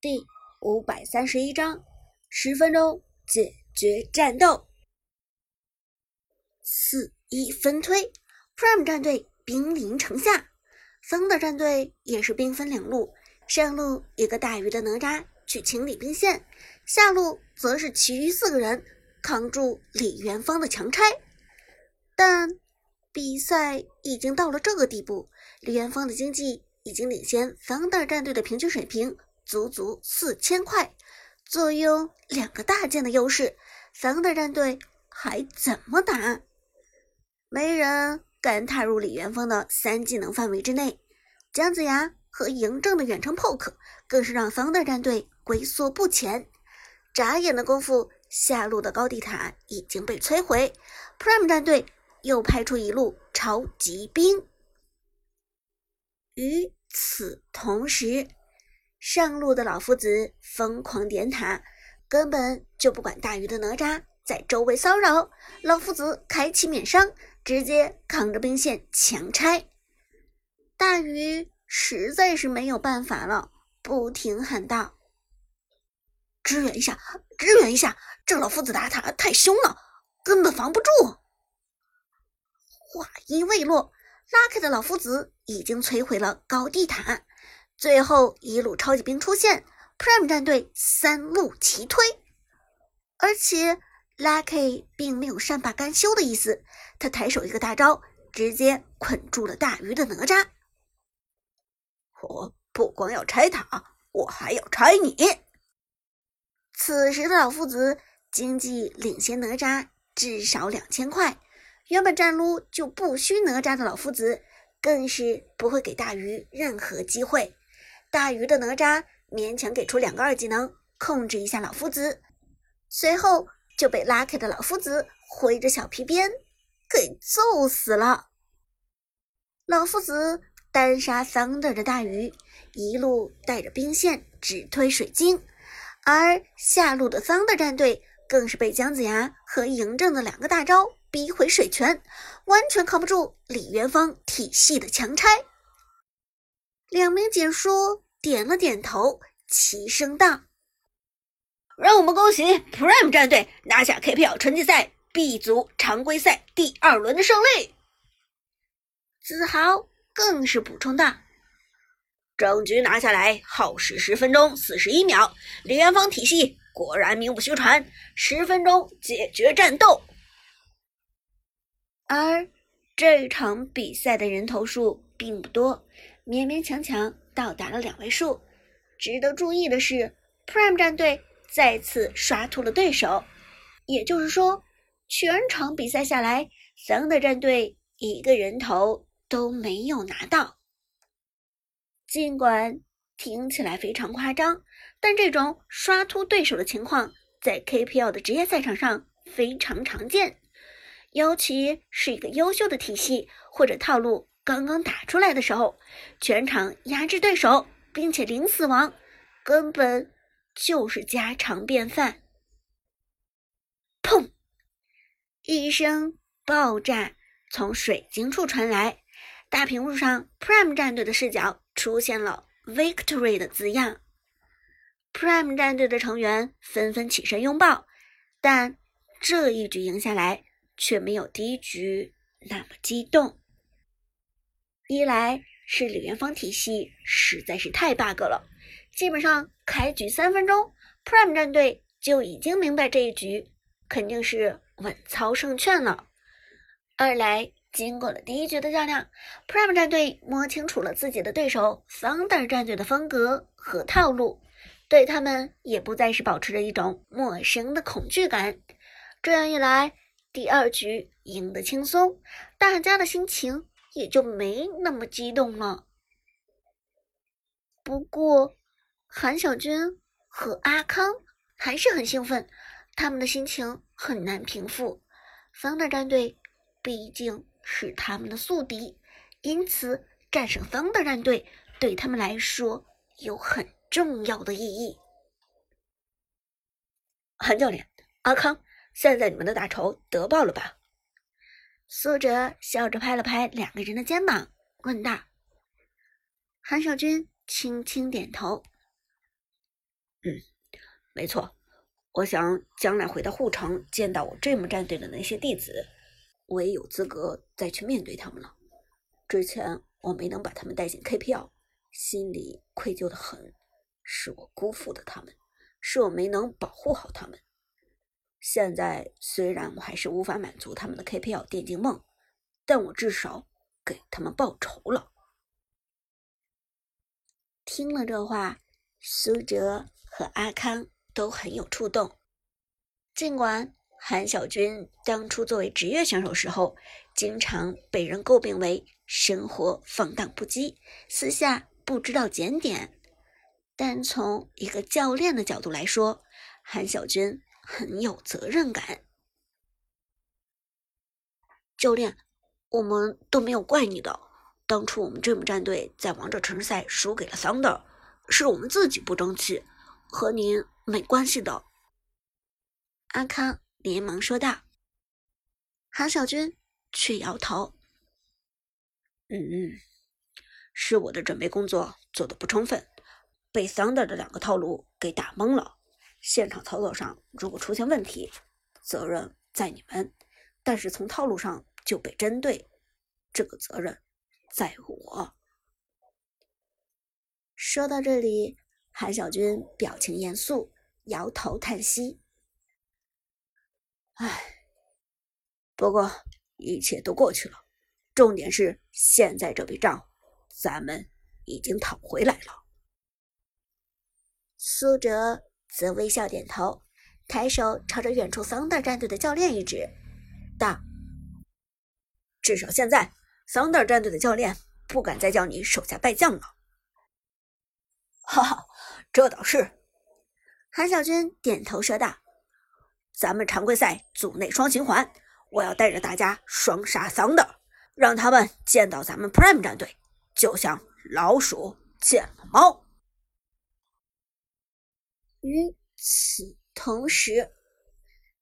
第五百三十一章，十分钟解决战斗。四一分推，Prime 战队兵临城下桑德战队也是兵分两路，上路一个大鱼的哪吒去清理兵线，下路则是其余四个人扛住李元芳的强拆。但比赛已经到了这个地步，李元芳的经济已经领先桑德战队的平均水平。足足四千块，坐拥两个大件的优势，三个战队还怎么打？没人敢踏入李元芳的三技能范围之内。姜子牙和嬴政的远程 poke 更是让方的战队龟缩不前。眨眼的功夫，下路的高地塔已经被摧毁。Prime 战队又派出一路超级兵。与此同时。上路的老夫子疯狂点塔，根本就不管大鱼的哪吒在周围骚扰。老夫子开启免伤，直接扛着兵线强拆。大鱼实在是没有办法了，不停喊道：“支援一下，支援一下！这老夫子打塔太凶了，根本防不住。”话音未落，拉开的老夫子已经摧毁了高地塔。最后一路超级兵出现，Prime 战队三路齐推，而且 Lucky 并没有善罢甘休的意思，他抬手一个大招，直接捆住了大鱼的哪吒。我不光要拆塔，我还要拆你！此时的老夫子经济领先哪吒至少两千块，原本战撸就不需哪吒的老夫子，更是不会给大鱼任何机会。大鱼的哪吒勉强给出两个二技能控制一下老夫子，随后就被拉开的老夫子挥着小皮鞭给揍死了。老夫子单杀 Thunder 的大鱼，一路带着兵线直推水晶，而下路的 Thunder 战队更是被姜子牙和嬴政的两个大招逼回水泉，完全扛不住李元芳体系的强拆。两名解说点了点头，齐声道：“让我们恭喜 Prime 战队拿下 KPL 春季赛 B 组常规赛第二轮的胜利。”子豪更是补充道：“整局拿下来耗时十分钟四十一秒，李元芳体系果然名不虚传，十分钟解决战斗。”而这场比赛的人头数并不多。勉勉强强到达了两位数。值得注意的是，Prime 战队再次刷秃了对手，也就是说，全场比赛下来，Thunder 战队一个人头都没有拿到。尽管听起来非常夸张，但这种刷秃对手的情况在 KPL 的职业赛场上非常常见，尤其是一个优秀的体系或者套路。刚刚打出来的时候，全场压制对手，并且零死亡，根本就是家常便饭。砰！一声爆炸从水晶处传来，大屏幕上 Prime 战队的视角出现了 “Victory” 的字样。Prime 战队的成员纷纷起身拥抱，但这一局赢下来却没有第一局那么激动。一来是李元芳体系实在是太 bug 了，基本上开局三分钟，Prime 战队就已经明白这一局肯定是稳操胜券了。二来，经过了第一局的较量，Prime 战队摸清楚了自己的对手 Thunder 战队的风格和套路，对他们也不再是保持着一种陌生的恐惧感。这样一来，第二局赢得轻松，大家的心情。也就没那么激动了。不过，韩小军和阿康还是很兴奋，他们的心情很难平复。方的战队毕竟是他们的宿敌，因此战胜方的战队对他们来说有很重要的意义。韩教练，阿康，现在你们的大仇得报了吧？苏哲笑着拍了拍两个人的肩膀，问道：“韩少君轻轻点头。嗯，没错。我想将来回到护城，见到我 Dream 战队的那些弟子，我也有资格再去面对他们了。之前我没能把他们带进 KPL，心里愧疚的很，是我辜负了他们，是我没能保护好他们。现在虽然我还是无法满足他们的 KPL 电竞梦，但我至少给他们报仇了。听了这话，苏哲和阿康。都很有触动。尽管韩小军当初作为职业选手时候，经常被人诟病为生活放荡不羁，私下不知道检点，但从一个教练的角度来说，韩小军很有责任感。教练，我们都没有怪你的。当初我们 Dream 战队在王者城市赛输给了 Thunder，是我们自己不争气，和您。没关系的，阿康连忙说道。韩小军却摇头：“嗯嗯，是我的准备工作做的不充分，被 Thunder 的两个套路给打懵了。现场操作上如果出现问题，责任在你们；但是从套路上就被针对，这个责任在我。”说到这里，韩小军表情严肃。摇头叹息，唉，不过一切都过去了。重点是现在这笔账，咱们已经讨回来了。苏哲则微笑点头，抬手朝着远处桑德战队的教练一指，道：“至少现在，桑德战队的教练不敢再叫你手下败将了。”哈哈，这倒是。韩小军点头说道：“咱们常规赛组内双循环，我要带着大家双杀桑德，让他们见到咱们 Prime 战队，就像老鼠见了猫。”与此同时，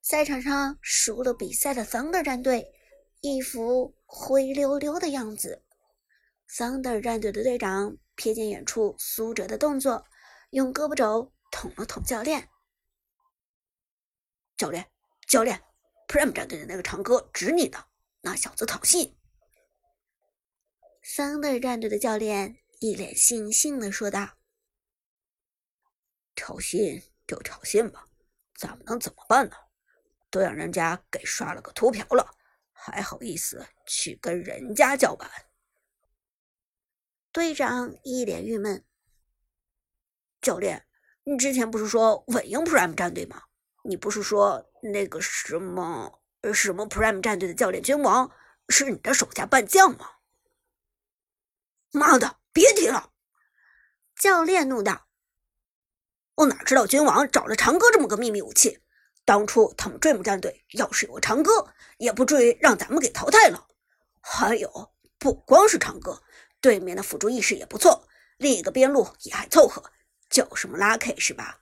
赛场上输了比赛的桑德战队一副灰溜溜的样子。桑德战队的队长瞥见远处苏哲的动作，用胳膊肘。捅了捅教练，教练，教练，Prime 战队的那个长哥指你呢，那小子挑衅。桑德战队的教练一脸悻悻的说道：“挑衅就挑衅吧，咱们能怎么办呢？都让人家给刷了个秃瓢了，还好意思去跟人家叫板？”队长一脸郁闷，教练。你之前不是说稳赢 Prime 战队吗？你不是说那个什么什么 Prime 战队的教练君王是你的手下败将吗？妈的，别提了！教练怒道：“我哪知道君王找了长歌这么个秘密武器？当初他们 Dream 战队要是有长歌，也不至于让咱们给淘汰了。还有，不光是长歌，对面的辅助意识也不错，另一个边路也还凑合。”叫什么 Lucky 是吧？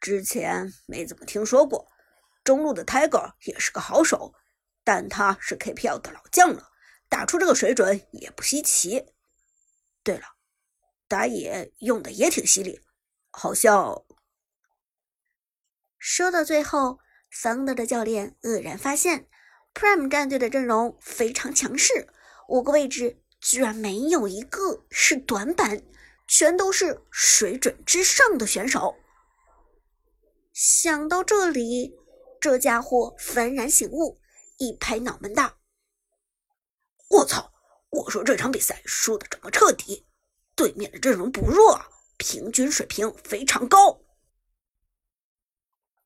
之前没怎么听说过。中路的 Tiger 也是个好手，但他是 KPL 的老将了，打出这个水准也不稀奇。对了，打野用的也挺犀利，好像……说到最后，桑德的教练愕然发现，Prime 战队的阵容非常强势，五个位置居然没有一个是短板。全都是水准之上的选手。想到这里，这家伙幡然醒悟，一拍脑门道：“我操！我说这场比赛输的这么彻底，对面的阵容不弱，平均水平非常高。”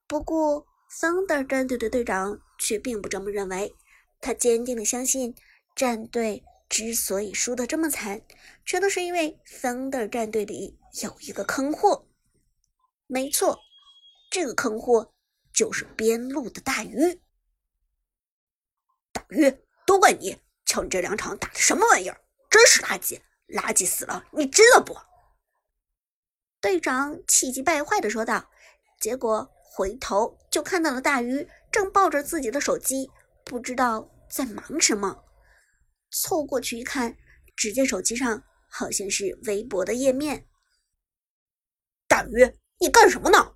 不过，Thunder 战队的队长却并不这么认为，他坚定的相信战队。之所以输得这么惨，全都是因为 Thunder 战队里有一个坑货。没错，这个坑货就是边路的大鱼。大鱼，都怪你！瞧你这两场打的什么玩意儿，真是垃圾，垃圾死了，你知道不？队长气急败坏的说道。结果回头就看到了大鱼正抱着自己的手机，不知道在忙什么。凑过去一看，只见手机上好像是微博的页面。大鱼，你干什么呢？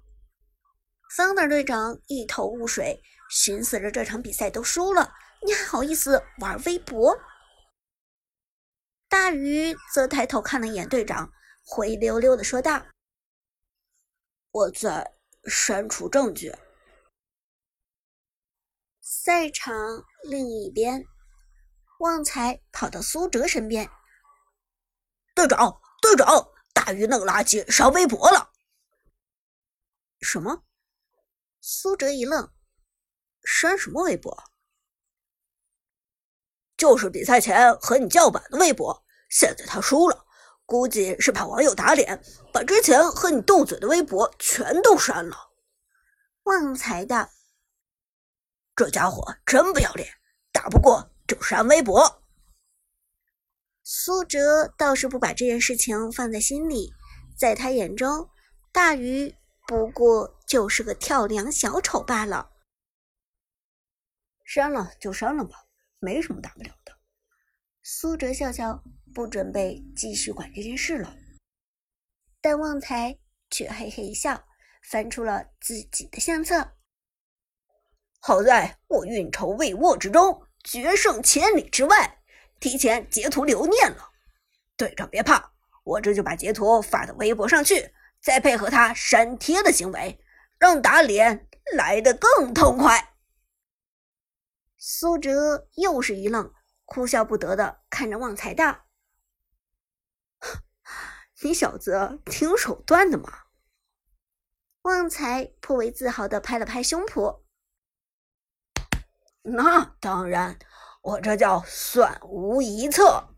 桑德队长一头雾水，寻思着这场比赛都输了，你还好意思玩微博？大鱼则抬头看了一眼队长，灰溜溜的说道：“我在删除证据。”赛场另一边，旺财跑到苏哲身边：“队长，队长，大鱼弄垃圾上微博了。”什么？苏哲一愣，删什么微博？就是比赛前和你叫板的微博。现在他输了，估计是怕网友打脸，把之前和你斗嘴的微博全都删了。旺财的，这家伙真不要脸，打不过就删微博。苏哲倒是不把这件事情放在心里，在他眼中，大鱼。不过就是个跳梁小丑罢了，删了就删了吧，没什么大不了的。苏哲笑笑，不准备继续管这件事了。但旺财却嘿嘿一笑，翻出了自己的相册。好在我运筹帷幄之中，决胜千里之外，提前截图留念了。队长别怕，我这就把截图发到微博上去。再配合他删帖的行为，让打脸来得更痛快。苏哲又是一愣，哭笑不得的看着旺财道：“你小子挺有手段的嘛。”旺财颇为自豪的拍了拍胸脯：“那当然，我这叫算无一策。”